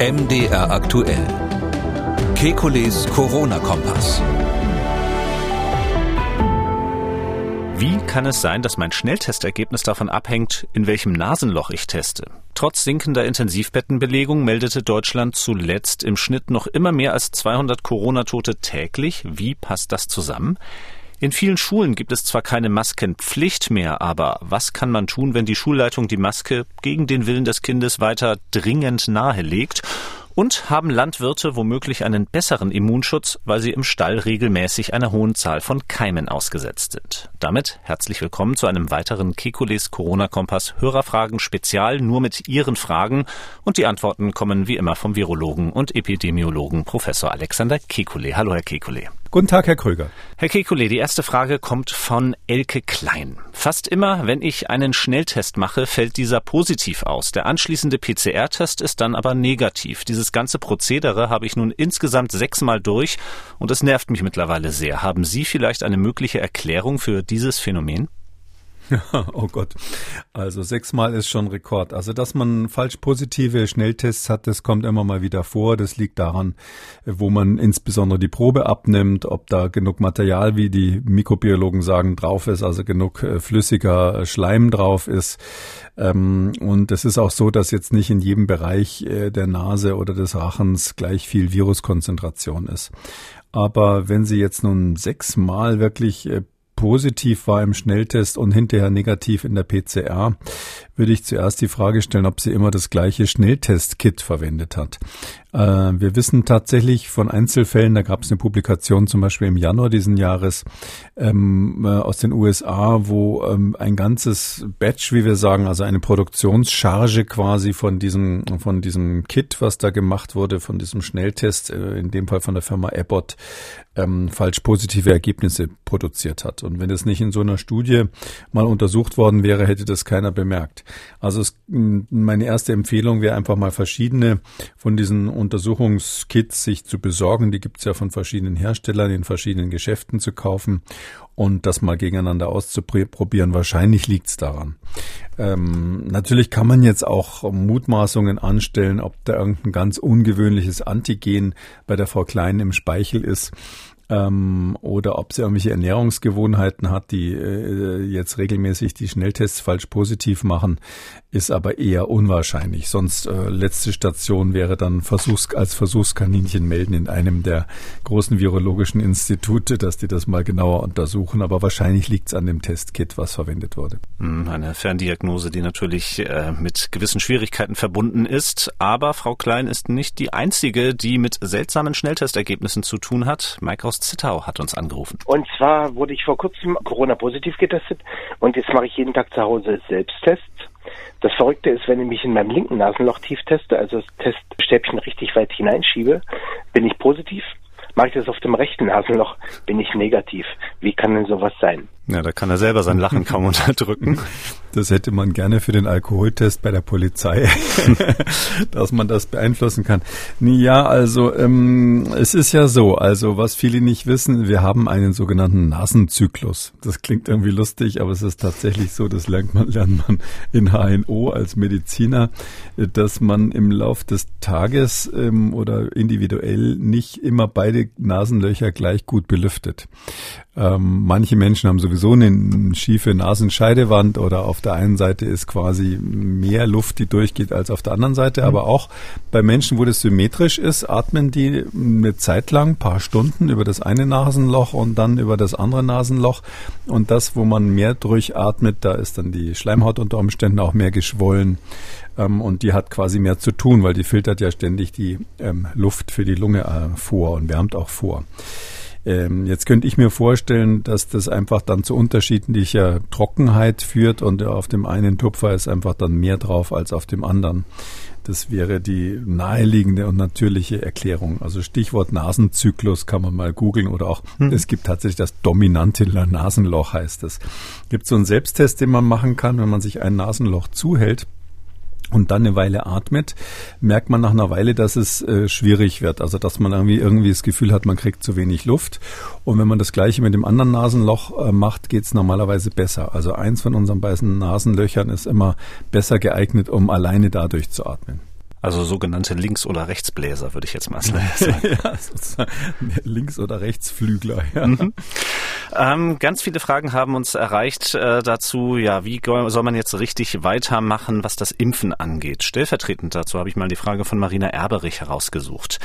MDR aktuell. Kekules Corona-Kompass. Wie kann es sein, dass mein Schnelltestergebnis davon abhängt, in welchem Nasenloch ich teste? Trotz sinkender Intensivbettenbelegung meldete Deutschland zuletzt im Schnitt noch immer mehr als 200 Corona-Tote täglich. Wie passt das zusammen? In vielen Schulen gibt es zwar keine Maskenpflicht mehr, aber was kann man tun, wenn die Schulleitung die Maske gegen den Willen des Kindes weiter dringend nahelegt? Und haben Landwirte womöglich einen besseren Immunschutz, weil sie im Stall regelmäßig einer hohen Zahl von Keimen ausgesetzt sind? Damit herzlich willkommen zu einem weiteren Kekules Corona-Kompass Hörerfragen Spezial, nur mit Ihren Fragen. Und die Antworten kommen wie immer vom Virologen und Epidemiologen Professor Alexander Kekule. Hallo, Herr Kekule. Guten Tag, Herr Kröger. Herr Kekulé, die erste Frage kommt von Elke Klein. Fast immer, wenn ich einen Schnelltest mache, fällt dieser positiv aus. Der anschließende PCR-Test ist dann aber negativ. Dieses ganze Prozedere habe ich nun insgesamt sechsmal durch und es nervt mich mittlerweile sehr. Haben Sie vielleicht eine mögliche Erklärung für dieses Phänomen? oh Gott. Also sechsmal ist schon Rekord. Also, dass man falsch positive Schnelltests hat, das kommt immer mal wieder vor. Das liegt daran, wo man insbesondere die Probe abnimmt, ob da genug Material, wie die Mikrobiologen sagen, drauf ist, also genug äh, flüssiger Schleim drauf ist. Ähm, und es ist auch so, dass jetzt nicht in jedem Bereich äh, der Nase oder des Rachens gleich viel Viruskonzentration ist. Aber wenn Sie jetzt nun sechsmal wirklich äh, positiv war im Schnelltest und hinterher negativ in der PCR, würde ich zuerst die Frage stellen, ob sie immer das gleiche Schnelltest-Kit verwendet hat. Äh, wir wissen tatsächlich von Einzelfällen, da gab es eine Publikation zum Beispiel im Januar diesen Jahres ähm, äh, aus den USA, wo ähm, ein ganzes Batch, wie wir sagen, also eine Produktionscharge quasi von diesem, von diesem Kit, was da gemacht wurde, von diesem Schnelltest, äh, in dem Fall von der Firma Abbott, ähm, falsch positive Ergebnisse produziert hat. Und wenn es nicht in so einer Studie mal untersucht worden wäre, hätte das keiner bemerkt. Also es, meine erste Empfehlung wäre einfach mal verschiedene von diesen Untersuchungskits sich zu besorgen. Die gibt es ja von verschiedenen Herstellern in verschiedenen Geschäften zu kaufen und das mal gegeneinander auszuprobieren. Wahrscheinlich liegt es daran. Ähm, natürlich kann man jetzt auch Mutmaßungen anstellen, ob da irgendein ganz ungewöhnliches Antigen bei der Frau Klein im Speichel ist ähm, oder ob sie irgendwelche Ernährungsgewohnheiten hat, die äh, jetzt regelmäßig die Schnelltests falsch positiv machen, ist aber eher unwahrscheinlich. Sonst äh, letzte Station wäre dann Versuchs als Versuchskaninchen melden in einem der großen virologischen Institute, dass die das mal genauer untersuchen. Aber wahrscheinlich liegt es an dem Testkit, was verwendet wurde. Hm, eine Ferndiagnose, die natürlich äh, mit gewissen Schwierigkeiten verbunden ist. Aber Frau Klein ist nicht die einzige, die mit seltsamen Schnelltestergebnissen zu tun hat. Mike aus Zittau hat uns angerufen. Und zwar wurde ich vor kurzem Corona-positiv getestet und jetzt mache ich jeden Tag zu Hause Selbsttests das Verrückte ist, wenn ich mich in meinem linken Nasenloch tief teste, also das Teststäbchen richtig weit hineinschiebe, bin ich positiv. Mache ich das auf dem rechten Nasenloch, bin ich negativ. Wie kann denn sowas sein? Ja, da kann er selber sein Lachen kaum unterdrücken. Das hätte man gerne für den Alkoholtest bei der Polizei, dass man das beeinflussen kann. Ja, also ähm, es ist ja so, also was viele nicht wissen, wir haben einen sogenannten Nasenzyklus. Das klingt irgendwie lustig, aber es ist tatsächlich so, das lernt man, lernt man in HNO als Mediziner, dass man im Lauf des Tages ähm, oder individuell nicht immer beide Nasenlöcher gleich gut belüftet. Ähm, manche Menschen haben sowieso eine schiefe Nasenscheidewand oder auf der einen Seite ist quasi mehr Luft, die durchgeht, als auf der anderen Seite. Mhm. Aber auch bei Menschen, wo das symmetrisch ist, atmen die eine Zeit lang, paar Stunden über das eine Nasenloch und dann über das andere Nasenloch. Und das, wo man mehr durchatmet, da ist dann die Schleimhaut unter Umständen auch mehr geschwollen. Ähm, und die hat quasi mehr zu tun, weil die filtert ja ständig die ähm, Luft für die Lunge äh, vor und wärmt auch vor. Ähm, jetzt könnte ich mir vorstellen, dass das einfach dann zu unterschiedlicher Trockenheit führt und auf dem einen Tupfer ist einfach dann mehr drauf als auf dem anderen. Das wäre die naheliegende und natürliche Erklärung. Also Stichwort Nasenzyklus kann man mal googeln oder auch, hm. es gibt tatsächlich das dominante Nasenloch heißt es. Gibt so einen Selbsttest, den man machen kann, wenn man sich ein Nasenloch zuhält und dann eine Weile atmet, merkt man nach einer Weile, dass es äh, schwierig wird. Also dass man irgendwie irgendwie das Gefühl hat, man kriegt zu wenig Luft. Und wenn man das gleiche mit dem anderen Nasenloch äh, macht, geht's normalerweise besser. Also eins von unseren beiden Nasenlöchern ist immer besser geeignet, um alleine dadurch zu atmen. Also sogenannte Links- oder Rechtsbläser, würde ich jetzt mal sagen. ja, Links- oder Rechtsflügler. Ja. Mhm. Ähm, ganz viele Fragen haben uns erreicht äh, dazu, ja, wie soll man jetzt richtig weitermachen, was das Impfen angeht. Stellvertretend dazu habe ich mal die Frage von Marina Erberich herausgesucht.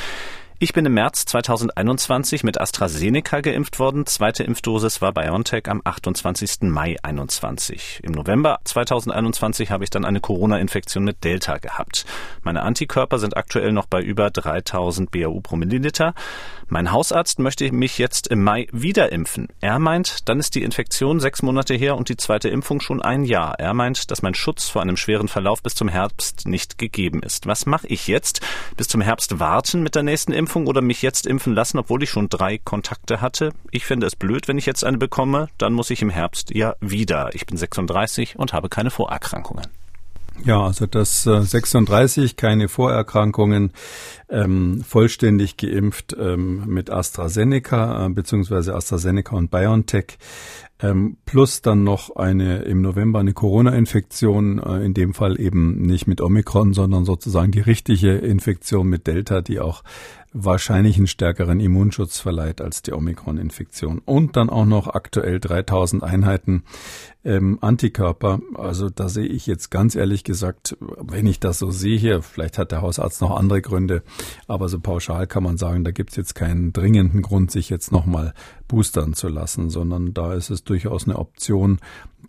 Ich bin im März 2021 mit AstraZeneca geimpft worden. Zweite Impfdosis war BioNTech am 28. Mai 21. Im November 2021 habe ich dann eine Corona-Infektion mit Delta gehabt. Meine Antikörper sind aktuell noch bei über 3000 BAU pro Milliliter. Mein Hausarzt möchte mich jetzt im Mai wieder impfen. Er meint, dann ist die Infektion sechs Monate her und die zweite Impfung schon ein Jahr. Er meint, dass mein Schutz vor einem schweren Verlauf bis zum Herbst nicht gegeben ist. Was mache ich jetzt? Bis zum Herbst warten mit der nächsten Impfung? Oder mich jetzt impfen lassen, obwohl ich schon drei Kontakte hatte. Ich finde es blöd, wenn ich jetzt eine bekomme. Dann muss ich im Herbst ja wieder. Ich bin 36 und habe keine Vorerkrankungen. Ja, also das äh, 36, keine Vorerkrankungen, ähm, vollständig geimpft ähm, mit AstraZeneca äh, beziehungsweise AstraZeneca und BioNTech. Ähm, plus dann noch eine im November eine Corona-Infektion, äh, in dem Fall eben nicht mit Omikron, sondern sozusagen die richtige Infektion mit Delta, die auch wahrscheinlich einen stärkeren Immunschutz verleiht als die Omikron-Infektion. Und dann auch noch aktuell 3000 Einheiten ähm, Antikörper. Also da sehe ich jetzt ganz ehrlich gesagt, wenn ich das so sehe hier, vielleicht hat der Hausarzt noch andere Gründe, aber so pauschal kann man sagen, da gibt es jetzt keinen dringenden Grund, sich jetzt nochmal boostern zu lassen, sondern da ist es durchaus eine Option,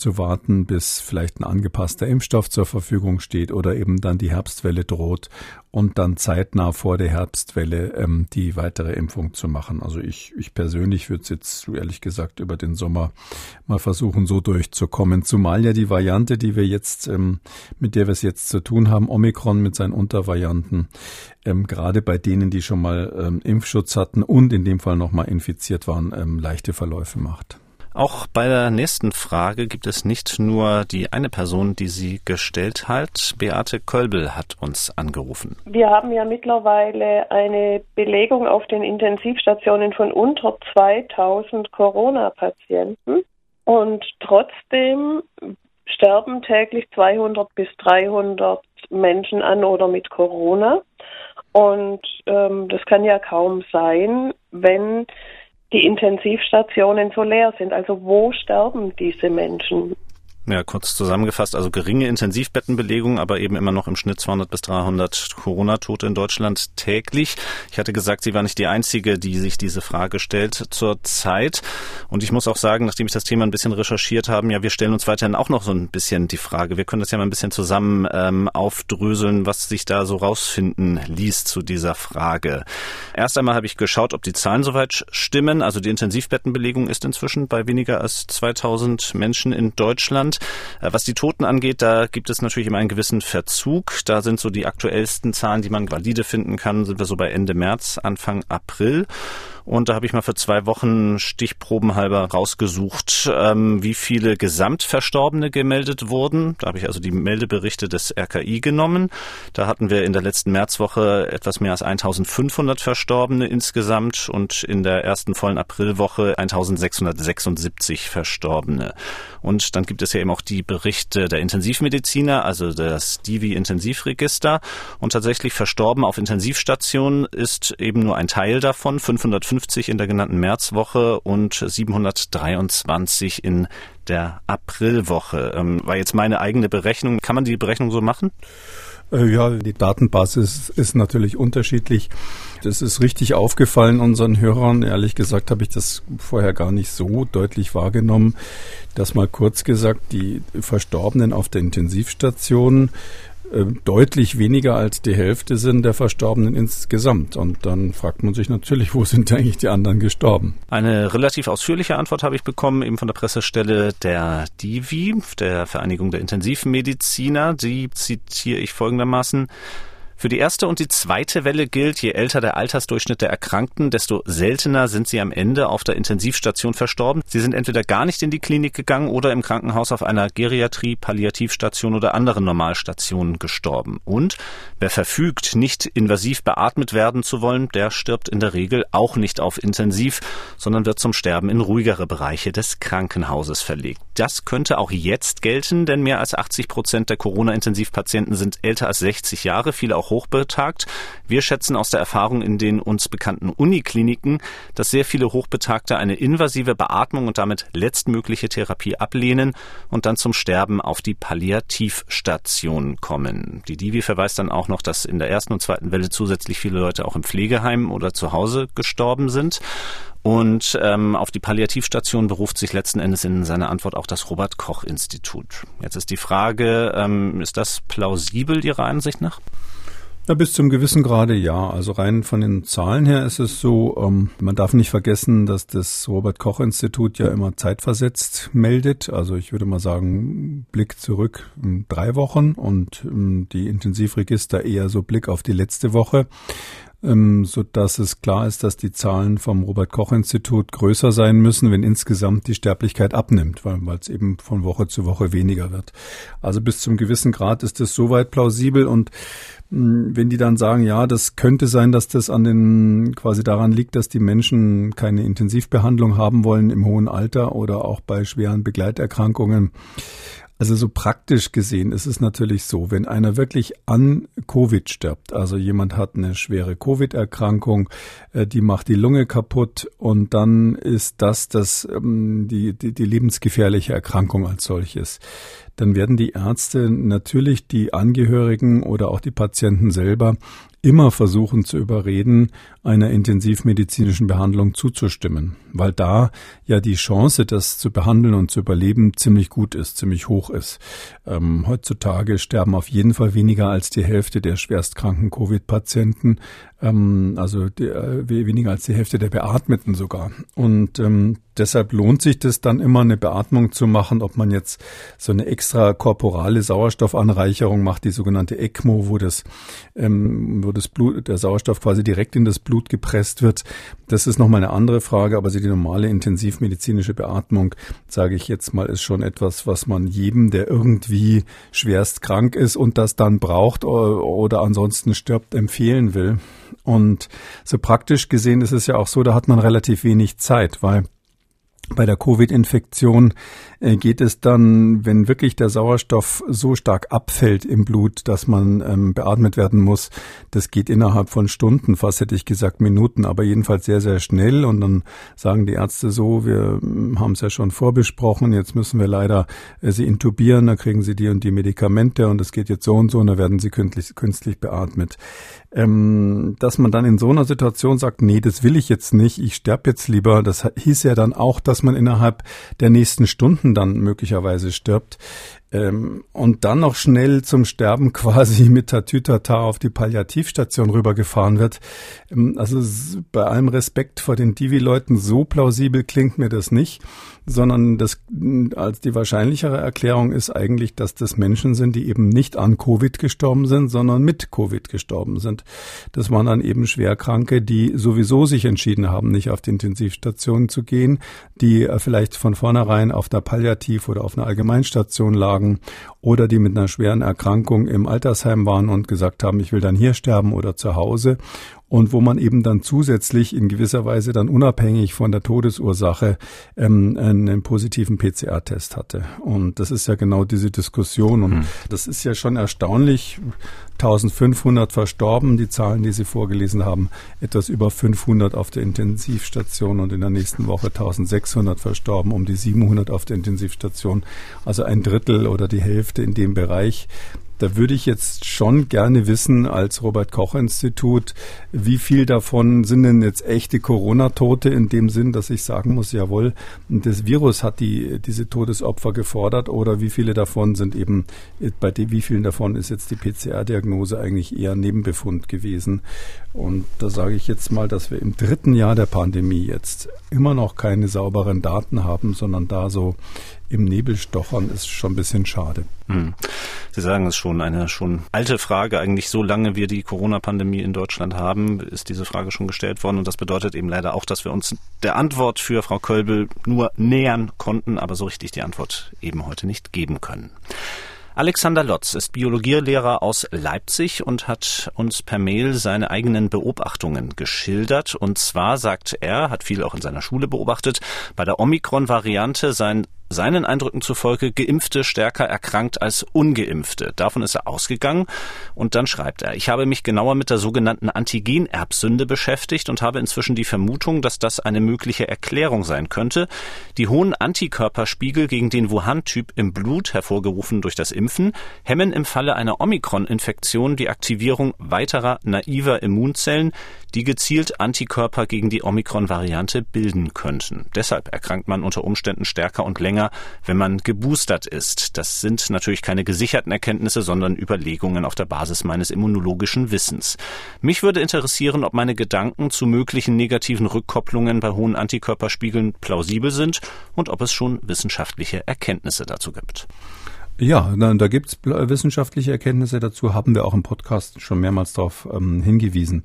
zu warten, bis vielleicht ein angepasster Impfstoff zur Verfügung steht oder eben dann die Herbstwelle droht und dann zeitnah vor der Herbstwelle ähm, die weitere Impfung zu machen. Also ich, ich persönlich würde es jetzt ehrlich gesagt über den Sommer mal versuchen, so durchzukommen. Zumal ja die Variante, die wir jetzt, ähm, mit der wir es jetzt zu tun haben, Omikron mit seinen Untervarianten, ähm, gerade bei denen, die schon mal ähm, Impfschutz hatten und in dem Fall nochmal infiziert waren, ähm, leichte Verläufe macht. Auch bei der nächsten Frage gibt es nicht nur die eine Person, die sie gestellt hat. Beate Kölbel hat uns angerufen. Wir haben ja mittlerweile eine Belegung auf den Intensivstationen von unter 2000 Corona-Patienten. Und trotzdem sterben täglich 200 bis 300 Menschen an oder mit Corona. Und ähm, das kann ja kaum sein, wenn die Intensivstationen so leer sind. Also wo sterben diese Menschen? Ja, kurz zusammengefasst, also geringe Intensivbettenbelegung, aber eben immer noch im Schnitt 200 bis 300 Corona-Tote in Deutschland täglich. Ich hatte gesagt, sie war nicht die Einzige, die sich diese Frage stellt zurzeit. Und ich muss auch sagen, nachdem ich das Thema ein bisschen recherchiert habe, ja, wir stellen uns weiterhin auch noch so ein bisschen die Frage. Wir können das ja mal ein bisschen zusammen ähm, aufdröseln, was sich da so rausfinden ließ zu dieser Frage. Erst einmal habe ich geschaut, ob die Zahlen soweit stimmen. Also die Intensivbettenbelegung ist inzwischen bei weniger als 2000 Menschen in Deutschland. Äh, was die Toten angeht, da gibt es natürlich immer einen gewissen Verzug. Da sind so die aktuellsten Zahlen, die man valide finden kann, sind wir so bei Ende März, Anfang April. Und da habe ich mal für zwei Wochen stichprobenhalber rausgesucht, ähm, wie viele Gesamtverstorbene gemeldet wurden. Da habe ich also die Meldeberichte des RKI genommen. Da hatten wir in der letzten Märzwoche etwas mehr als 1500 Verstorbene insgesamt und in der ersten vollen Aprilwoche 1676 Verstorbene. Und dann gibt es ja eben auch die Berichte der Intensivmediziner, also das Divi-Intensivregister. Und tatsächlich verstorben auf Intensivstationen ist eben nur ein Teil davon, 500 750 in der genannten Märzwoche und 723 in der Aprilwoche. Ähm, war jetzt meine eigene Berechnung. Kann man die Berechnung so machen? Äh, ja, die Datenbasis ist natürlich unterschiedlich. Das ist richtig aufgefallen unseren Hörern. Ehrlich gesagt habe ich das vorher gar nicht so deutlich wahrgenommen, dass mal kurz gesagt die Verstorbenen auf der Intensivstation deutlich weniger als die Hälfte sind der Verstorbenen insgesamt. Und dann fragt man sich natürlich, wo sind eigentlich die anderen gestorben? Eine relativ ausführliche Antwort habe ich bekommen, eben von der Pressestelle der DIVI, der Vereinigung der Intensivmediziner. Die zitiere ich folgendermaßen. Für die erste und die zweite Welle gilt, je älter der Altersdurchschnitt der Erkrankten, desto seltener sind sie am Ende auf der Intensivstation verstorben. Sie sind entweder gar nicht in die Klinik gegangen oder im Krankenhaus auf einer Geriatrie, Palliativstation oder anderen Normalstationen gestorben. Und wer verfügt, nicht invasiv beatmet werden zu wollen, der stirbt in der Regel auch nicht auf Intensiv, sondern wird zum Sterben in ruhigere Bereiche des Krankenhauses verlegt. Das könnte auch jetzt gelten, denn mehr als 80 Prozent der Corona-Intensivpatienten sind älter als 60 Jahre, viele auch hochbetagt. Wir schätzen aus der Erfahrung in den uns bekannten Unikliniken, dass sehr viele Hochbetagte eine invasive Beatmung und damit letztmögliche Therapie ablehnen und dann zum Sterben auf die Palliativstation kommen. Die Divi verweist dann auch noch, dass in der ersten und zweiten Welle zusätzlich viele Leute auch im Pflegeheim oder zu Hause gestorben sind. Und ähm, auf die Palliativstation beruft sich letzten Endes in seiner Antwort auch das Robert Koch Institut. Jetzt ist die Frage, ähm, ist das plausibel Ihrer Ansicht nach? Ja, bis zum gewissen Grade ja. Also rein von den Zahlen her ist es so, ähm, man darf nicht vergessen, dass das Robert Koch Institut ja immer zeitversetzt meldet. Also ich würde mal sagen, Blick zurück drei Wochen und ähm, die Intensivregister eher so Blick auf die letzte Woche ähm, so dass es klar ist, dass die Zahlen vom Robert Koch Institut größer sein müssen, wenn insgesamt die Sterblichkeit abnimmt, weil es eben von Woche zu Woche weniger wird. Also bis zum gewissen Grad ist es soweit plausibel und hm, wenn die dann sagen, ja, das könnte sein, dass das an den quasi daran liegt, dass die Menschen keine Intensivbehandlung haben wollen im hohen Alter oder auch bei schweren Begleiterkrankungen, also so praktisch gesehen ist es natürlich so, wenn einer wirklich an Covid stirbt, also jemand hat eine schwere Covid-Erkrankung, äh, die macht die Lunge kaputt und dann ist das das ähm, die, die, die lebensgefährliche Erkrankung als solches, dann werden die Ärzte natürlich die Angehörigen oder auch die Patienten selber immer versuchen zu überreden, einer intensivmedizinischen Behandlung zuzustimmen, weil da ja die Chance, das zu behandeln und zu überleben, ziemlich gut ist, ziemlich hoch ist. Ähm, heutzutage sterben auf jeden Fall weniger als die Hälfte der schwerstkranken Covid-Patienten, ähm, also die, äh, weniger als die Hälfte der Beatmeten sogar. Und ähm, deshalb lohnt sich das dann immer, eine Beatmung zu machen, ob man jetzt so eine extra korporale Sauerstoffanreicherung macht, die sogenannte ECMO, wo das, ähm, wo das Blut, der Sauerstoff quasi direkt in das Blut gepresst wird. Das ist nochmal eine andere Frage, aber die normale intensivmedizinische Beatmung, sage ich jetzt mal, ist schon etwas, was man jedem, der irgendwie schwerst krank ist und das dann braucht oder ansonsten stirbt, empfehlen will. Und so praktisch gesehen ist es ja auch so, da hat man relativ wenig Zeit, weil bei der Covid-Infektion geht es dann, wenn wirklich der Sauerstoff so stark abfällt im Blut, dass man ähm, beatmet werden muss. Das geht innerhalb von Stunden, fast hätte ich gesagt Minuten, aber jedenfalls sehr, sehr schnell. Und dann sagen die Ärzte so, wir hm, haben es ja schon vorbesprochen, jetzt müssen wir leider äh, sie intubieren, da kriegen sie die und die Medikamente und es geht jetzt so und so und da werden sie künstlich, künstlich beatmet. Ähm, dass man dann in so einer Situation sagt, nee, das will ich jetzt nicht, ich sterbe jetzt lieber, das hieß ja dann auch, dass man innerhalb der nächsten Stunden Minuten dann möglicherweise stirbt ähm, und dann noch schnell zum Sterben quasi mit Tatütata auf die Palliativstation rübergefahren wird. Ähm, also bei allem Respekt vor den Divi-Leuten, so plausibel klingt mir das nicht sondern das als die wahrscheinlichere Erklärung ist eigentlich, dass das Menschen sind, die eben nicht an Covid gestorben sind, sondern mit Covid gestorben sind. Das waren dann eben Schwerkranke, die sowieso sich entschieden haben, nicht auf die Intensivstation zu gehen, die äh, vielleicht von vornherein auf der Palliativ- oder auf einer Allgemeinstation lagen oder die mit einer schweren Erkrankung im Altersheim waren und gesagt haben, ich will dann hier sterben oder zu Hause und wo man eben dann zusätzlich in gewisser Weise dann unabhängig von der Todesursache ähm, einen positiven PCR-Test hatte. Und das ist ja genau diese Diskussion und mhm. das ist ja schon erstaunlich. 1500 verstorben, die Zahlen, die Sie vorgelesen haben, etwas über 500 auf der Intensivstation und in der nächsten Woche 1600 verstorben, um die 700 auf der Intensivstation, also ein Drittel oder die Hälfte in dem Bereich. Da würde ich jetzt schon gerne wissen, als Robert Koch Institut, wie viel davon sind denn jetzt echte Corona-Tote in dem Sinn, dass ich sagen muss, jawohl, das Virus hat die, diese Todesopfer gefordert oder wie viele davon sind eben, bei dem, wie vielen davon ist jetzt die PCR-Diagnose eigentlich eher Nebenbefund gewesen. Und da sage ich jetzt mal, dass wir im dritten Jahr der Pandemie jetzt immer noch keine sauberen Daten haben, sondern da so im Nebel stochern, ist schon ein bisschen schade. Hm. Sie sagen es schon, eine schon alte Frage. Eigentlich so lange wir die Corona-Pandemie in Deutschland haben, ist diese Frage schon gestellt worden. Und das bedeutet eben leider auch, dass wir uns der Antwort für Frau Kölbel nur nähern konnten, aber so richtig die Antwort eben heute nicht geben können. Alexander Lotz ist Biologielehrer aus Leipzig und hat uns per Mail seine eigenen Beobachtungen geschildert. Und zwar sagt er, hat viel auch in seiner Schule beobachtet, bei der Omikron-Variante seien seinen Eindrücken zufolge Geimpfte stärker erkrankt als Ungeimpfte. Davon ist er ausgegangen. Und dann schreibt er, ich habe mich genauer mit der sogenannten Antigenerbsünde beschäftigt und habe inzwischen die Vermutung, dass das eine mögliche Erklärung sein könnte. Die hohen Antikörperspiegel gegen den Wuhan-Typ im Blut, hervorgerufen durch das Impfen, hemmen im Falle einer Omikron-Infektion die Aktivierung weiterer naiver Immunzellen, die gezielt Antikörper gegen die Omikron-Variante bilden könnten. Deshalb erkrankt man unter Umständen stärker und länger, wenn man geboostert ist. Das sind natürlich keine gesicherten Erkenntnisse, sondern Überlegungen auf der Basis meines immunologischen Wissens. Mich würde interessieren, ob meine Gedanken zu möglichen negativen Rückkopplungen bei hohen Antikörperspiegeln plausibel sind und ob es schon wissenschaftliche Erkenntnisse dazu gibt. Ja, da, da gibt es wissenschaftliche Erkenntnisse dazu, haben wir auch im Podcast schon mehrmals darauf ähm, hingewiesen.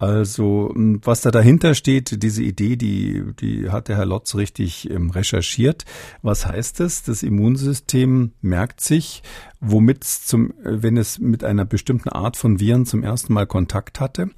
Also was da dahinter steht, diese Idee, die, die hat der Herr Lotz richtig ähm, recherchiert. Was heißt das? Das Immunsystem merkt sich, womit es zum, wenn es mit einer bestimmten Art von Viren zum ersten Mal Kontakt hatte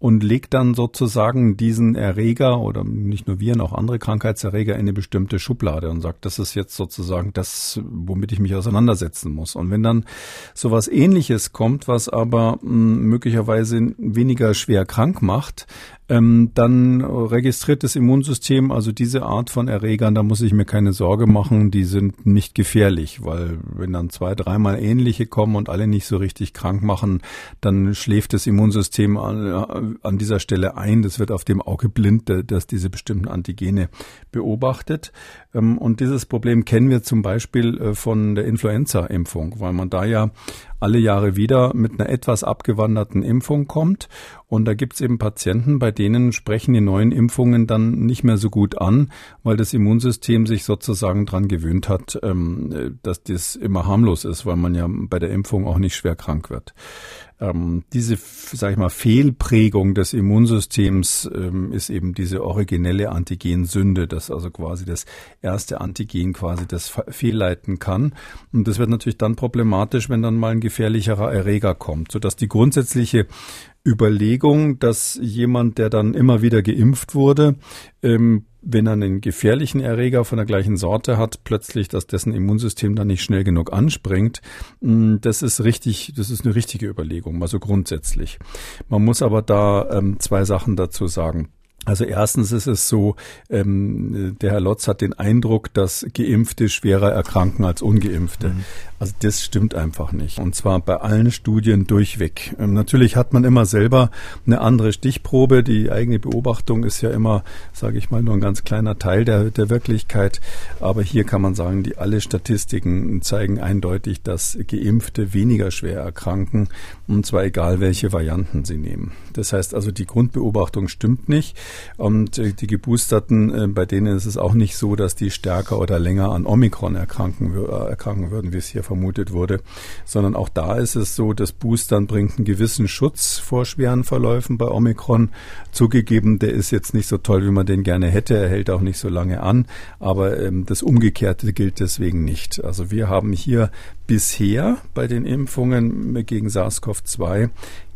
und legt dann sozusagen diesen Erreger oder nicht nur Viren, auch andere Krankheitserreger in eine bestimmte Schublade und sagt, das ist jetzt sozusagen das, womit ich mich auseinandersetzen muss. Und wenn dann sowas ähnliches kommt, was aber hm, möglicherweise weniger schwer krank macht, ähm, dann registriert das Immunsystem also diese Art von Erregern, da muss ich mir keine Sorge machen, die sind nicht gefährlich, weil wenn dann zwei, dreimal ähnliche kommen und alle nicht so richtig krank machen, dann schläft das Immunsystem an, an dieser Stelle ein. Das wird auf dem Auge blind, dass diese bestimmten Antigene beobachtet. Ähm, und dieses Problem kennen wir zum Beispiel äh, von der Influenza-Impfung, weil man da ja alle Jahre wieder mit einer etwas abgewanderten Impfung kommt. Und da gibt es eben Patienten, bei denen sprechen die neuen Impfungen dann nicht mehr so gut an, weil das Immunsystem sich sozusagen dran gewöhnt hat, ähm, dass das immer harmlos ist, weil man ja bei der Impfung auch nicht schwer krank wird ähm, diese, sag ich mal, Fehlprägung des Immunsystems ähm, ist eben diese originelle Antigensünde, das also quasi das erste Antigen quasi das fehlleiten kann. Und das wird natürlich dann problematisch, wenn dann mal ein gefährlicherer Erreger kommt, sodass die grundsätzliche Überlegung, dass jemand, der dann immer wieder geimpft wurde, ähm, wenn er einen gefährlichen Erreger von der gleichen Sorte hat, plötzlich, dass dessen Immunsystem dann nicht schnell genug anspringt, mm, das ist richtig, das ist eine richtige Überlegung, also grundsätzlich. Man muss aber da ähm, zwei Sachen dazu sagen. Also erstens ist es so, ähm, der Herr Lotz hat den Eindruck, dass Geimpfte schwerer erkranken als Ungeimpfte. Mhm. Also das stimmt einfach nicht. Und zwar bei allen Studien durchweg. Ähm, natürlich hat man immer selber eine andere Stichprobe. Die eigene Beobachtung ist ja immer, sage ich mal, nur ein ganz kleiner Teil der, der Wirklichkeit. Aber hier kann man sagen, die alle Statistiken zeigen eindeutig, dass Geimpfte weniger schwer erkranken. Und zwar egal, welche Varianten sie nehmen. Das heißt also, die Grundbeobachtung stimmt nicht. Und äh, die Geboosterten, äh, bei denen ist es auch nicht so, dass die stärker oder länger an Omikron erkranken, äh, erkranken würden, wie es hier vermutet wurde, sondern auch da ist es so, das Boostern bringt einen gewissen Schutz vor schweren Verläufen bei Omikron. Zugegeben, der ist jetzt nicht so toll, wie man den gerne hätte. Er hält auch nicht so lange an, aber ähm, das Umgekehrte gilt deswegen nicht. Also wir haben hier bisher bei den Impfungen gegen SARS-CoV-2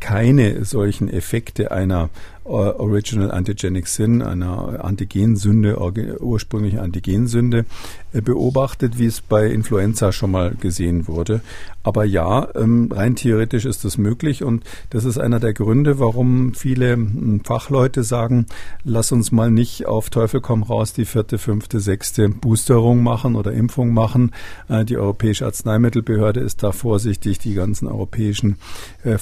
keine solchen Effekte einer äh, Original Antigenic Sin, einer Antigensünde, ursprüngliche Antigensünde äh, beobachtet, wie es bei Influenza schon mal gesehen wurde. Aber ja, ähm, rein theoretisch ist das möglich und das ist einer der Gründe, warum viele hm, Fachleute sagen, lass uns mal nicht auf Teufel komm raus die vierte, fünfte, sechste Boosterung machen oder Impfung machen. Äh, die Europäische Arzneimittelbehörde ist da vorsichtig. Die ganzen europäischen äh,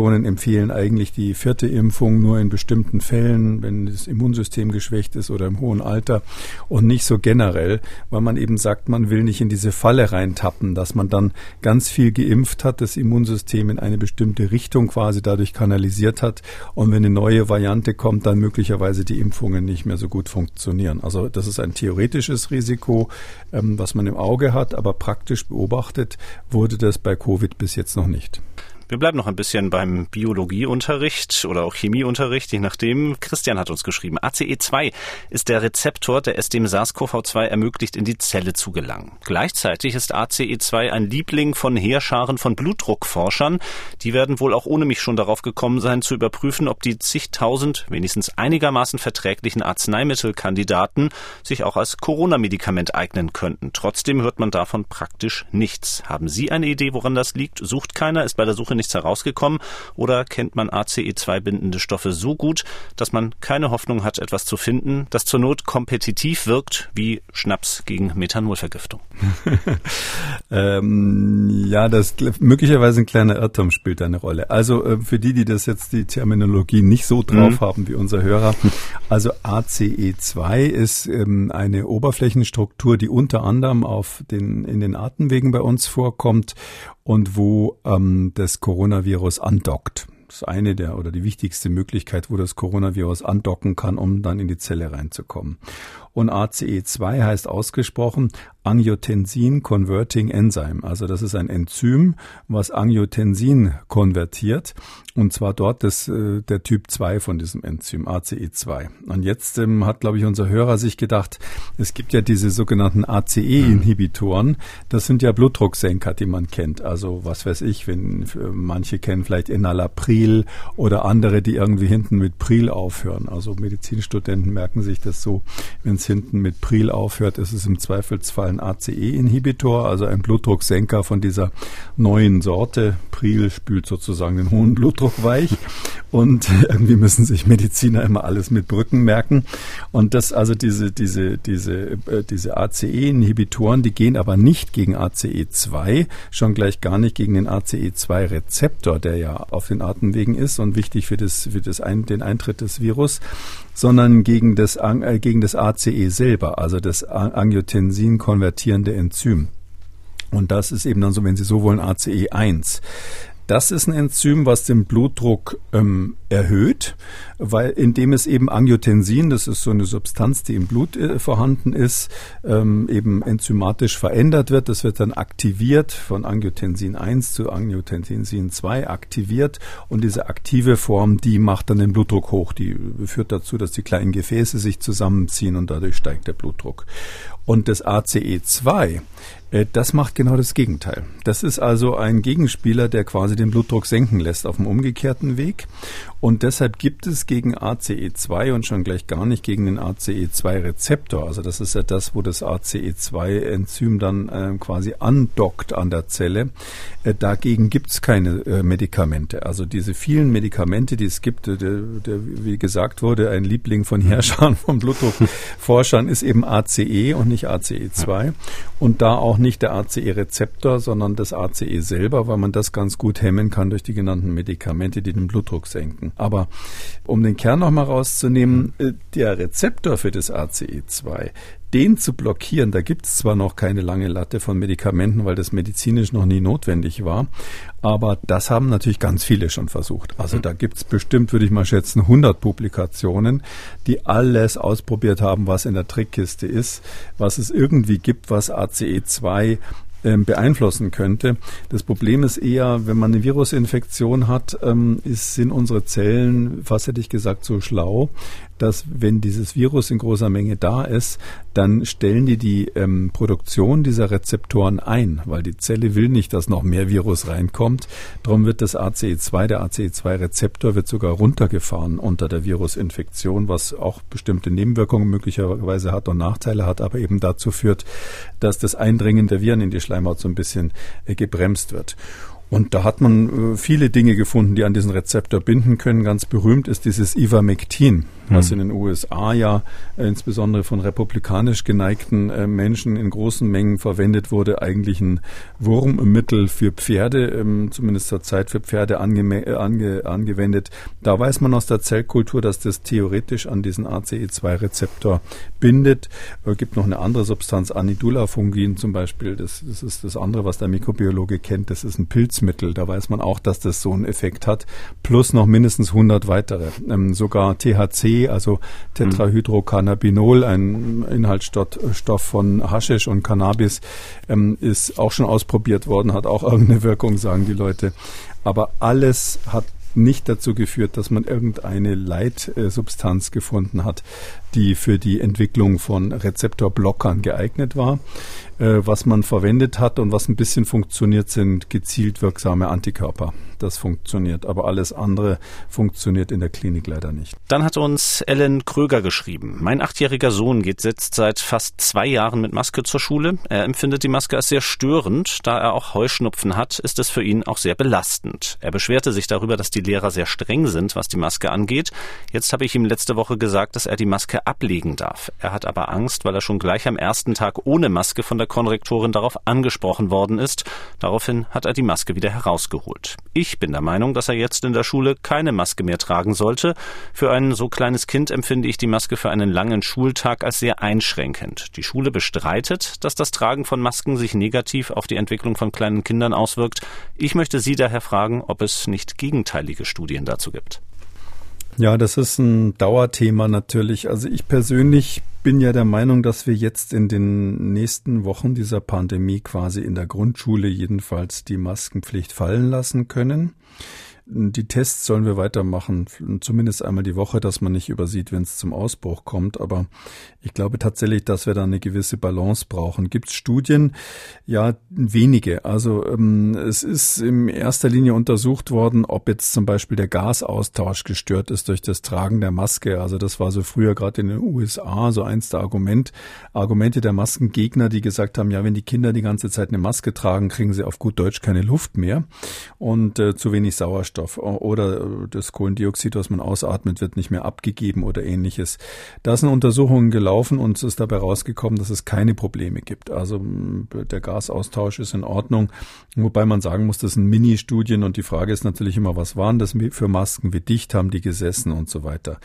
Fachkommissionen empfehlen eigentlich die vierte Impfung nur in bestimmten Fällen, wenn das Immunsystem geschwächt ist oder im hohen Alter und nicht so generell, weil man eben sagt, man will nicht in diese Falle reintappen, dass man dann ganz ganz viel geimpft hat, das Immunsystem in eine bestimmte Richtung quasi dadurch kanalisiert hat und wenn eine neue Variante kommt, dann möglicherweise die Impfungen nicht mehr so gut funktionieren. Also das ist ein theoretisches Risiko, ähm, was man im Auge hat, aber praktisch beobachtet wurde das bei Covid bis jetzt noch nicht. Wir bleiben noch ein bisschen beim Biologieunterricht oder auch Chemieunterricht, je nachdem. Christian hat uns geschrieben, ACE2 ist der Rezeptor, der es dem SARS-CoV-2 ermöglicht, in die Zelle zu gelangen. Gleichzeitig ist ACE2 ein Liebling von Heerscharen von Blutdruckforschern. Die werden wohl auch ohne mich schon darauf gekommen sein, zu überprüfen, ob die zigtausend wenigstens einigermaßen verträglichen Arzneimittelkandidaten sich auch als Corona-Medikament eignen könnten. Trotzdem hört man davon praktisch nichts. Haben Sie eine Idee, woran das liegt? Sucht keiner, ist bei der Suche nichts herausgekommen oder kennt man ACE2-bindende Stoffe so gut, dass man keine Hoffnung hat, etwas zu finden, das zur Not kompetitiv wirkt wie Schnaps gegen Methanolvergiftung? ähm, ja, das möglicherweise ein kleiner Irrtum spielt eine Rolle. Also äh, für die, die das jetzt die Terminologie nicht so drauf mhm. haben wie unser Hörer, also ACE2 ist ähm, eine Oberflächenstruktur, die unter anderem auf den in den Atemwegen bei uns vorkommt und wo ähm, das Coronavirus andockt. Das ist eine der oder die wichtigste Möglichkeit, wo das Coronavirus andocken kann, um dann in die Zelle reinzukommen. Und ACE2 heißt ausgesprochen Angiotensin Converting Enzyme. Also das ist ein Enzym, was Angiotensin konvertiert. Und zwar dort das, äh, der Typ 2 von diesem Enzym, ACE2. Und jetzt ähm, hat, glaube ich, unser Hörer sich gedacht, es gibt ja diese sogenannten ACE-Inhibitoren. Das sind ja Blutdrucksenker, die man kennt. Also was weiß ich, wenn manche kennen vielleicht Enalapril oder andere, die irgendwie hinten mit Pril aufhören. Also Medizinstudenten merken sich das so, wenn es hinten mit Pril aufhört, ist es im Zweifelsfall ein ACE-Inhibitor, also ein Blutdrucksenker von dieser neuen Sorte. Pril spült sozusagen den hohen Blutdruck weich und irgendwie müssen sich Mediziner immer alles mit Brücken merken. Und das, also diese, diese, diese, äh, diese ACE-Inhibitoren, die gehen aber nicht gegen ACE2, schon gleich gar nicht gegen den ACE2-Rezeptor, der ja auf den Atemwegen ist und wichtig für das, für das ein, den Eintritt des Virus, sondern gegen das, äh, gegen das ACE selber, also das Angiotensin konvertierende Enzym. Und das ist eben dann so, wenn Sie so wollen, ACE1. Das ist ein Enzym, was den Blutdruck ähm, erhöht, weil indem es eben Angiotensin, das ist so eine Substanz, die im Blut äh, vorhanden ist, ähm, eben enzymatisch verändert wird. Das wird dann aktiviert von Angiotensin 1 zu Angiotensin 2 aktiviert und diese aktive Form, die macht dann den Blutdruck hoch. Die führt dazu, dass die kleinen Gefäße sich zusammenziehen und dadurch steigt der Blutdruck. Und das ACE2 äh, das macht genau das Gegenteil. Das ist also ein Gegenspieler, der quasi den Blutdruck senken lässt auf dem umgekehrten Weg. Und deshalb gibt es gegen ACE2 und schon gleich gar nicht gegen den ACE2-Rezeptor, also das ist ja das, wo das ACE2-Enzym dann äh, quasi andockt an der Zelle, äh, dagegen gibt es keine äh, Medikamente. Also diese vielen Medikamente, die es gibt, der, der, wie gesagt wurde, ein Liebling von Herrschern, von Blutdruckforschern, ist eben ACE und nicht ACE2. Und da auch nicht der ACE-Rezeptor, sondern das ACE selber, weil man das ganz gut hemmen kann durch die genannten Medikamente, die den Blutdruck senken. Aber um den Kern nochmal rauszunehmen, äh, der Rezeptor für das ACE2, den zu blockieren, da gibt es zwar noch keine lange Latte von Medikamenten, weil das medizinisch noch nie notwendig war, aber das haben natürlich ganz viele schon versucht. Also da gibt es bestimmt, würde ich mal schätzen, 100 Publikationen, die alles ausprobiert haben, was in der Trickkiste ist, was es irgendwie gibt, was ACE2 ähm, beeinflussen könnte. Das Problem ist eher, wenn man eine Virusinfektion hat, ähm, ist, sind unsere Zellen, fast hätte ich gesagt, so schlau, dass wenn dieses Virus in großer Menge da ist, dann stellen die die ähm, Produktion dieser Rezeptoren ein, weil die Zelle will nicht, dass noch mehr Virus reinkommt. Darum wird das ACE2, der ACE2-Rezeptor wird sogar runtergefahren unter der Virusinfektion, was auch bestimmte Nebenwirkungen möglicherweise hat und Nachteile hat, aber eben dazu führt, dass das Eindringen der Viren in die Schleimhaut so ein bisschen äh, gebremst wird. Und da hat man äh, viele Dinge gefunden, die an diesen Rezeptor binden können. Ganz berühmt ist dieses Ivermectin was hm. in den USA ja äh, insbesondere von republikanisch geneigten äh, Menschen in großen Mengen verwendet wurde, eigentlich ein Wurmmittel für Pferde, ähm, zumindest zur Zeit für Pferde äh, ange angewendet. Da weiß man aus der Zellkultur, dass das theoretisch an diesen ACE2-Rezeptor bindet. Es gibt noch eine andere Substanz, Anidulafungin zum Beispiel. Das, das ist das andere, was der Mikrobiologe kennt. Das ist ein Pilz Schutzmittel. Da weiß man auch, dass das so einen Effekt hat. Plus noch mindestens 100 weitere. Ähm, sogar THC, also Tetrahydrocannabinol, ein Inhaltsstoff von Haschisch und Cannabis, ähm, ist auch schon ausprobiert worden, hat auch irgendeine Wirkung, sagen die Leute. Aber alles hat nicht dazu geführt, dass man irgendeine Leitsubstanz gefunden hat, die für die Entwicklung von Rezeptorblockern geeignet war. Äh, was man verwendet hat und was ein bisschen funktioniert, sind gezielt wirksame Antikörper. Das funktioniert, aber alles andere funktioniert in der Klinik leider nicht. Dann hat uns Ellen Kröger geschrieben. Mein achtjähriger Sohn geht jetzt seit fast zwei Jahren mit Maske zur Schule. Er empfindet die Maske als sehr störend. Da er auch Heuschnupfen hat, ist es für ihn auch sehr belastend. Er beschwerte sich darüber, dass die Lehrer sehr streng sind, was die Maske angeht. Jetzt habe ich ihm letzte Woche gesagt, dass er die Maske ablegen darf. Er hat aber Angst, weil er schon gleich am ersten Tag ohne Maske von der Konrektorin darauf angesprochen worden ist. Daraufhin hat er die Maske wieder herausgeholt. Ich bin der Meinung, dass er jetzt in der Schule keine Maske mehr tragen sollte. Für ein so kleines Kind empfinde ich die Maske für einen langen Schultag als sehr einschränkend. Die Schule bestreitet, dass das Tragen von Masken sich negativ auf die Entwicklung von kleinen Kindern auswirkt. Ich möchte Sie daher fragen, ob es nicht gegenteilige Studien dazu gibt. Ja, das ist ein Dauerthema natürlich. Also ich persönlich bin ja der Meinung, dass wir jetzt in den nächsten Wochen dieser Pandemie quasi in der Grundschule jedenfalls die Maskenpflicht fallen lassen können. Die Tests sollen wir weitermachen, zumindest einmal die Woche, dass man nicht übersieht, wenn es zum Ausbruch kommt. Aber ich glaube tatsächlich, dass wir da eine gewisse Balance brauchen. Gibt es Studien? Ja, wenige. Also ähm, es ist in erster Linie untersucht worden, ob jetzt zum Beispiel der Gasaustausch gestört ist durch das Tragen der Maske. Also das war so früher gerade in den USA so eins der Argument, Argumente der Maskengegner, die gesagt haben, ja, wenn die Kinder die ganze Zeit eine Maske tragen, kriegen sie auf gut Deutsch keine Luft mehr und äh, zu wenig Sauerstoff. Sauerstoff oder das Kohlendioxid, was man ausatmet, wird nicht mehr abgegeben oder ähnliches. Da sind Untersuchungen gelaufen und es ist dabei rausgekommen, dass es keine Probleme gibt. Also der Gasaustausch ist in Ordnung, wobei man sagen muss, das sind Mini-Studien und die Frage ist natürlich immer, was waren das für Masken, wie dicht haben die gesessen und so weiter.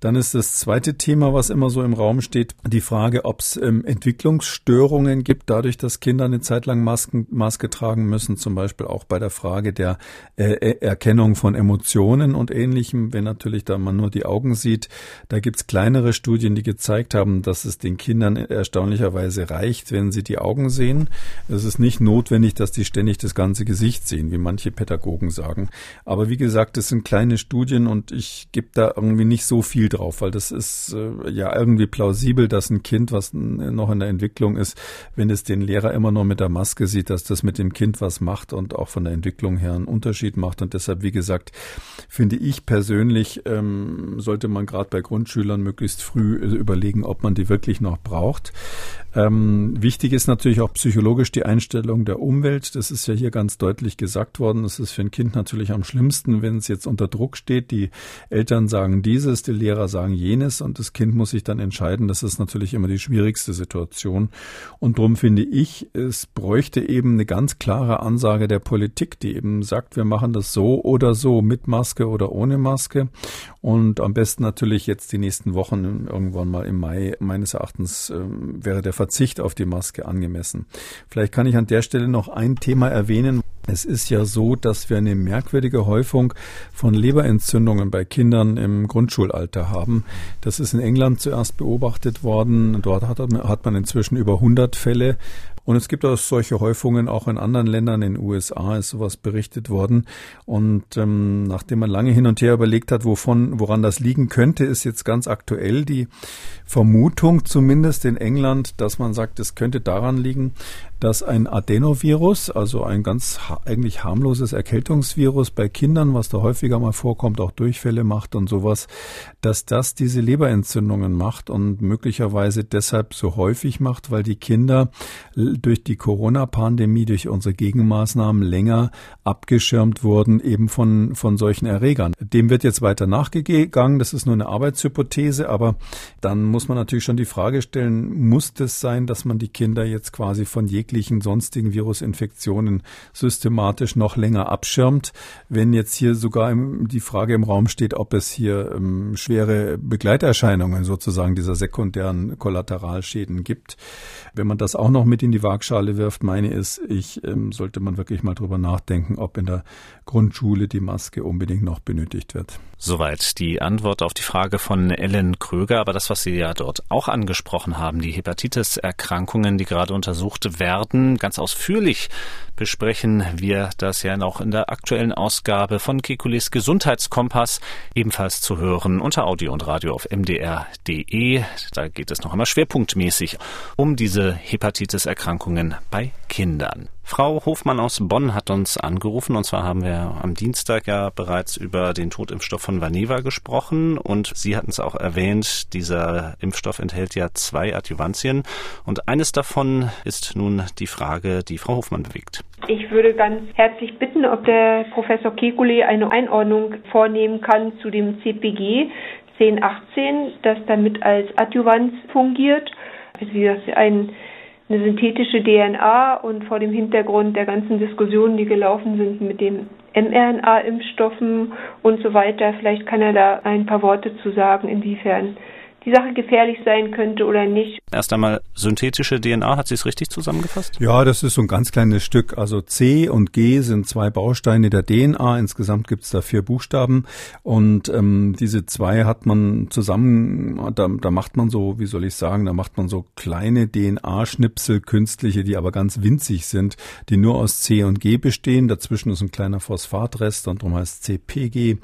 Dann ist das zweite Thema, was immer so im Raum steht, die Frage, ob es ähm, Entwicklungsstörungen gibt, dadurch, dass Kinder eine Zeit lang Masken, Maske tragen müssen, zum Beispiel auch bei der Frage der äh, Erkennung Erkennung von Emotionen und ähnlichem, wenn natürlich da man nur die Augen sieht. Da gibt's kleinere Studien, die gezeigt haben, dass es den Kindern erstaunlicherweise reicht, wenn sie die Augen sehen. Es ist nicht notwendig, dass die ständig das ganze Gesicht sehen, wie manche Pädagogen sagen. Aber wie gesagt, es sind kleine Studien und ich gebe da irgendwie nicht so viel drauf, weil das ist äh, ja irgendwie plausibel, dass ein Kind, was noch in der Entwicklung ist, wenn es den Lehrer immer nur mit der Maske sieht, dass das mit dem Kind was macht und auch von der Entwicklung her einen Unterschied macht. Und deshalb wie gesagt, finde ich persönlich, ähm, sollte man gerade bei Grundschülern möglichst früh äh, überlegen, ob man die wirklich noch braucht. Ähm, wichtig ist natürlich auch psychologisch die Einstellung der Umwelt. Das ist ja hier ganz deutlich gesagt worden. Es ist für ein Kind natürlich am schlimmsten, wenn es jetzt unter Druck steht. Die Eltern sagen dieses, die Lehrer sagen jenes und das Kind muss sich dann entscheiden. Das ist natürlich immer die schwierigste Situation. Und darum finde ich, es bräuchte eben eine ganz klare Ansage der Politik, die eben sagt, wir machen das so oder so, mit Maske oder ohne Maske. Und am besten natürlich jetzt die nächsten Wochen, irgendwann mal im Mai, meines Erachtens äh, wäre der Verzicht auf die Maske angemessen. Vielleicht kann ich an der Stelle noch ein Thema erwähnen. Es ist ja so, dass wir eine merkwürdige Häufung von Leberentzündungen bei Kindern im Grundschulalter haben. Das ist in England zuerst beobachtet worden. Dort hat man inzwischen über 100 Fälle. Und es gibt auch solche Häufungen auch in anderen Ländern. In den USA ist sowas berichtet worden. Und ähm, nachdem man lange hin und her überlegt hat, wovon, woran das liegen könnte, ist jetzt ganz aktuell die Vermutung, zumindest in England, dass man sagt, es könnte daran liegen, dass ein Adenovirus, also ein ganz eigentlich harmloses Erkältungsvirus bei Kindern, was da häufiger mal vorkommt, auch Durchfälle macht und sowas, dass das diese Leberentzündungen macht und möglicherweise deshalb so häufig macht, weil die Kinder durch die Corona-Pandemie, durch unsere Gegenmaßnahmen länger abgeschirmt wurden eben von, von solchen Erregern. Dem wird jetzt weiter nachgegangen. Das ist nur eine Arbeitshypothese, aber dann muss man natürlich schon die Frage stellen, muss das sein, dass man die Kinder jetzt quasi von jeglichen sonstigen Virusinfektionen systematisch noch länger abschirmt. Wenn jetzt hier sogar die Frage im Raum steht, ob es hier ähm, schwere Begleiterscheinungen sozusagen dieser sekundären Kollateralschäden gibt. Wenn man das auch noch mit in die Waagschale wirft, meine ist, ich ähm, sollte man wirklich mal drüber nachdenken, ob in der Grundschule die Maske unbedingt noch benötigt wird. Soweit die Antwort auf die Frage von Ellen Kröger. Aber das, was Sie ja dort auch angesprochen haben, die Hepatitis-Erkrankungen, die gerade untersucht werden, ganz ausführlich besprechen wir das ja noch in der aktuellen Ausgabe von Kekulis Gesundheitskompass, ebenfalls zu hören unter Audio und Radio auf mdr.de. Da geht es noch einmal schwerpunktmäßig um diese Hepatitis-Erkrankungen bei Kindern. Frau Hofmann aus Bonn hat uns angerufen und zwar haben wir am Dienstag ja bereits über den Totimpfstoff von Vaneva gesprochen und Sie hatten es auch erwähnt, dieser Impfstoff enthält ja zwei Adjuvantien und eines davon ist nun die Frage, die Frau Hofmann bewegt. Ich würde ganz herzlich bitten, ob der Professor Kekulé eine Einordnung vornehmen kann zu dem CPG 1018, das damit als Adjuvans fungiert. Also wie das ein eine synthetische DNA und vor dem Hintergrund der ganzen Diskussionen, die gelaufen sind mit den mRNA-Impfstoffen und so weiter. Vielleicht kann er da ein paar Worte zu sagen, inwiefern die Sache gefährlich sein könnte oder nicht. Erst einmal synthetische DNA, hat sie es richtig zusammengefasst? Ja, das ist so ein ganz kleines Stück. Also C und G sind zwei Bausteine der DNA. Insgesamt gibt es da vier Buchstaben. Und ähm, diese zwei hat man zusammen, da, da macht man so, wie soll ich sagen, da macht man so kleine DNA-Schnipsel, künstliche, die aber ganz winzig sind, die nur aus C und G bestehen. Dazwischen ist ein kleiner Phosphatrest und darum heißt CPG.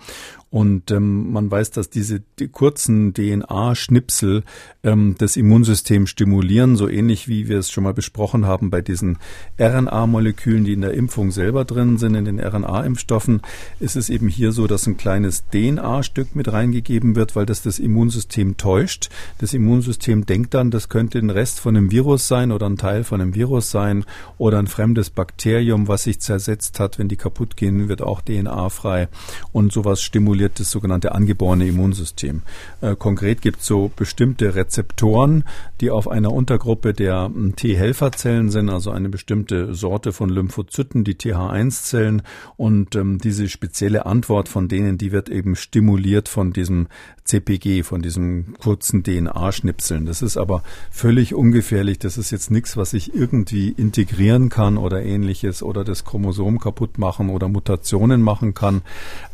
Und ähm, man weiß, dass diese die kurzen DNA-Schnipsel ähm, das Immunsystem stimulieren, so ähnlich wie wir es schon mal besprochen haben bei diesen RNA-Molekülen, die in der Impfung selber drin sind, in den RNA-Impfstoffen, ist es eben hier so, dass ein kleines DNA-Stück mit reingegeben wird, weil das das Immunsystem täuscht. Das Immunsystem denkt dann, das könnte ein Rest von einem Virus sein oder ein Teil von einem Virus sein oder ein fremdes Bakterium, was sich zersetzt hat. Wenn die kaputt gehen, wird auch DNA frei und sowas stimuliert stimuliert das sogenannte angeborene Immunsystem. Äh, konkret gibt es so bestimmte Rezeptoren, die auf einer Untergruppe der hm, T-Helferzellen sind, also eine bestimmte Sorte von Lymphozyten, die TH1-Zellen. Und ähm, diese spezielle Antwort von denen, die wird eben stimuliert von diesem CPG, von diesem kurzen DNA-Schnipseln. Das ist aber völlig ungefährlich. Das ist jetzt nichts, was ich irgendwie integrieren kann oder ähnliches oder das Chromosom kaputt machen oder Mutationen machen kann,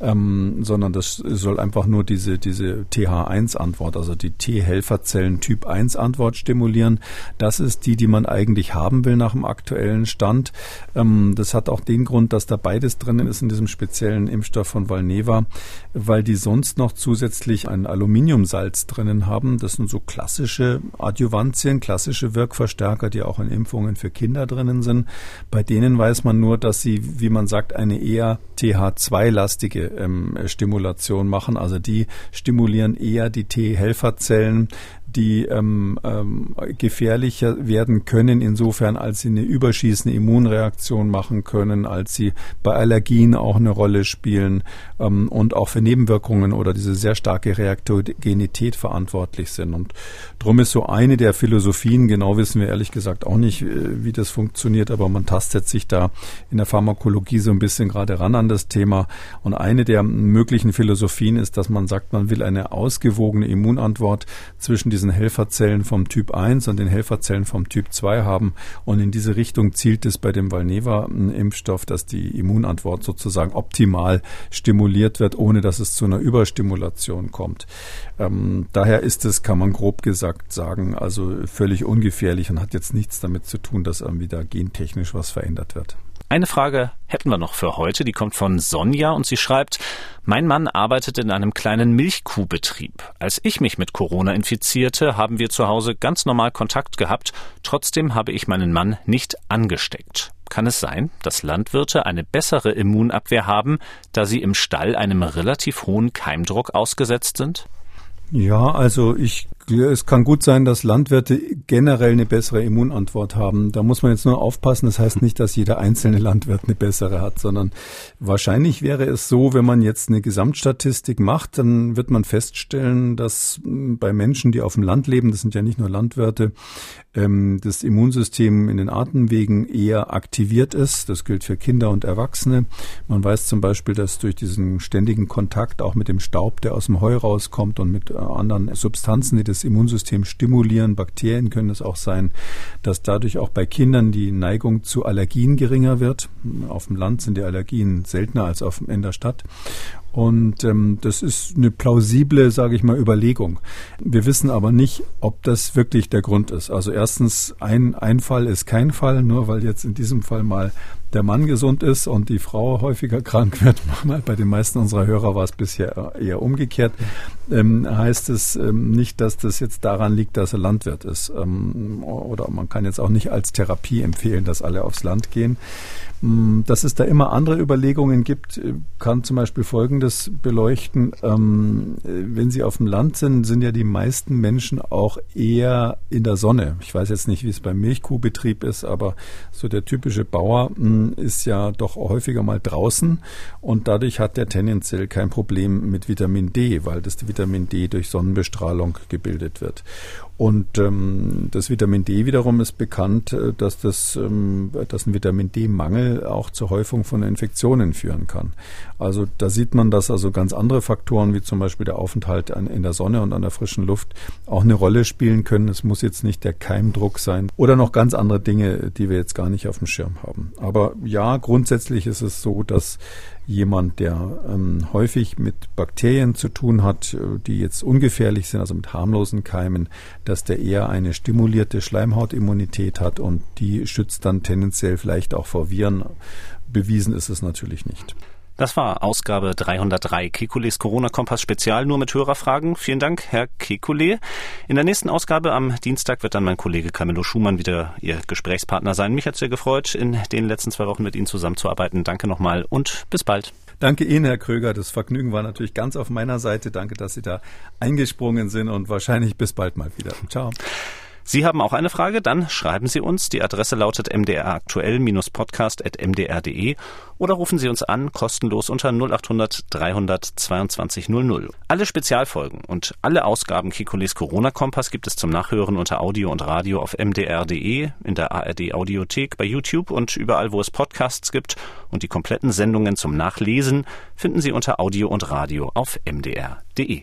ähm, sondern das soll einfach nur diese, diese TH1-Antwort, also die T-Helferzellen Typ 1-Antwort stimulieren. Das ist die, die man eigentlich haben will nach dem aktuellen Stand. Ähm, das hat auch den Grund, dass da beides drin ist in diesem speziellen Impfstoff von Valneva, weil die sonst noch zusätzlich ein Aluminiumsalz drinnen haben. Das sind so klassische Adjuvantien, klassische Wirkverstärker, die auch in Impfungen für Kinder drinnen sind. Bei denen weiß man nur, dass sie, wie man sagt, eine eher TH2-lastige ähm, Stimulation Stimulation machen. Also die stimulieren eher die T-Helferzellen, die ähm, ähm, gefährlicher werden können, insofern als sie eine überschießende Immunreaktion machen können, als sie bei Allergien auch eine Rolle spielen ähm, und auch für Nebenwirkungen oder diese sehr starke Reaktogenität verantwortlich sind. Und drum ist so eine der Philosophien, genau wissen wir ehrlich gesagt auch nicht, äh, wie das funktioniert, aber man tastet sich da in der Pharmakologie so ein bisschen gerade ran an das Thema. Und eine der möglichen Philosophien ist, dass man sagt, man will eine ausgewogene Immunantwort zwischen diesen Helferzellen vom Typ 1 und den Helferzellen vom Typ 2 haben. Und in diese Richtung zielt es bei dem Valneva-Impfstoff, dass die Immunantwort sozusagen optimal stimuliert wird, ohne dass es zu einer Überstimulation kommt. Ähm, daher ist es, kann man grob gesagt sagen, also völlig ungefährlich und hat jetzt nichts damit zu tun, dass irgendwie da gentechnisch was verändert wird. Eine Frage hätten wir noch für heute, die kommt von Sonja und sie schreibt, mein Mann arbeitet in einem kleinen Milchkuhbetrieb. Als ich mich mit Corona infizierte, haben wir zu Hause ganz normal Kontakt gehabt, trotzdem habe ich meinen Mann nicht angesteckt. Kann es sein, dass Landwirte eine bessere Immunabwehr haben, da sie im Stall einem relativ hohen Keimdruck ausgesetzt sind? Ja, also ich Es kann gut sein, dass Landwirte generell eine bessere Immunantwort haben. Da muss man jetzt nur aufpassen. Das heißt nicht, dass jeder einzelne Landwirt eine bessere hat, sondern wahrscheinlich wäre es so, wenn man jetzt eine Gesamtstatistik macht, dann wird man feststellen, dass hm, bei Menschen, die auf dem Land leben, das sind ja nicht nur Landwirte, ähm, das Immunsystem in den Atemwegen eher aktiviert ist. Das gilt für Kinder und Erwachsene. Man weiß zum Beispiel, dass durch diesen ständigen Kontakt auch mit dem Staub, der aus dem Heu rauskommt und mit äh, anderen Substanzen, die das Immunsystem stimulieren, Bakterien können es auch sein, dass dadurch auch bei Kindern die Neigung zu Allergien geringer wird. Auf dem Land sind die Allergien seltener als auf, in der Stadt. Und ähm, das ist eine plausible, sage ich mal, Überlegung. Wir wissen aber nicht, ob das wirklich der Grund ist. Also erstens, ein, ein Fall ist kein Fall, nur weil jetzt in diesem Fall mal der Mann gesund ist und die Frau häufiger krank wird. Bei den meisten unserer Hörer war es bisher eher umgekehrt. Ähm, heißt es ähm, nicht, dass das jetzt daran liegt, dass er Landwirt ist. Ähm, oder man kann jetzt auch nicht als Therapie empfehlen, dass alle aufs Land gehen. Mm, dass es da immer andere Überlegungen gibt, äh, kann zum Beispiel Folgendes beleuchten. Ähm, äh, wenn Sie auf dem Land sind, sind ja die meisten Menschen auch eher in der Sonne. Ich weiß jetzt nicht, wie es beim Milchkuhbetrieb ist, aber so der typische Bauer mm, ist ja doch häufiger mal draußen und dadurch hat er tendenziell kein Problem mit Vitamin D, weil das Vitamin D durch Sonnenbestrahlung gebildet wird. Und ähm, das Vitamin D wiederum ist bekannt, äh, dass, das, ähm, dass ein Vitamin D-Mangel auch zur Häufung von Infektionen führen kann. Also da sieht man, dass also ganz andere Faktoren, wie zum Beispiel der Aufenthalt an, in der Sonne und an der frischen Luft, auch eine Rolle spielen können. Es muss jetzt nicht der Keimdruck sein oder noch ganz andere Dinge, die wir jetzt gar nicht auf dem Schirm haben. Aber ja, grundsätzlich ist es so, dass jemand, der ähm, häufig mit Bakterien zu tun hat, äh, die jetzt ungefährlich sind, also mit harmlosen Keimen, dass der eher eine stimulierte Schleimhautimmunität hat und die schützt dann tendenziell vielleicht auch vor Viren. Bewiesen ist es natürlich nicht. Das war Ausgabe 303 Kekules Corona-Kompass Spezial nur mit Hörerfragen. Vielen Dank, Herr Kekule. In der nächsten Ausgabe am Dienstag wird dann mein Kollege Camillo Schumann wieder Ihr Gesprächspartner sein. Mich hat sehr gefreut, in den letzten zwei Wochen mit Ihnen zusammenzuarbeiten. Danke nochmal und bis bald. Danke Ihnen, Herr Kröger. Das Vergnügen war natürlich ganz auf meiner Seite. Danke, dass Sie da eingesprungen sind und wahrscheinlich bis bald mal wieder. Ciao. Sie haben auch eine Frage? Dann schreiben Sie uns. Die Adresse lautet mdraktuell-podcast.mdr.de oder rufen Sie uns an, kostenlos unter 0800 322 00. Alle Spezialfolgen und alle Ausgaben Kikules Corona-Kompass gibt es zum Nachhören unter Audio und Radio auf mdr.de, in der ARD Audiothek, bei YouTube und überall, wo es Podcasts gibt. Und die kompletten Sendungen zum Nachlesen finden Sie unter Audio und Radio auf mdr.de.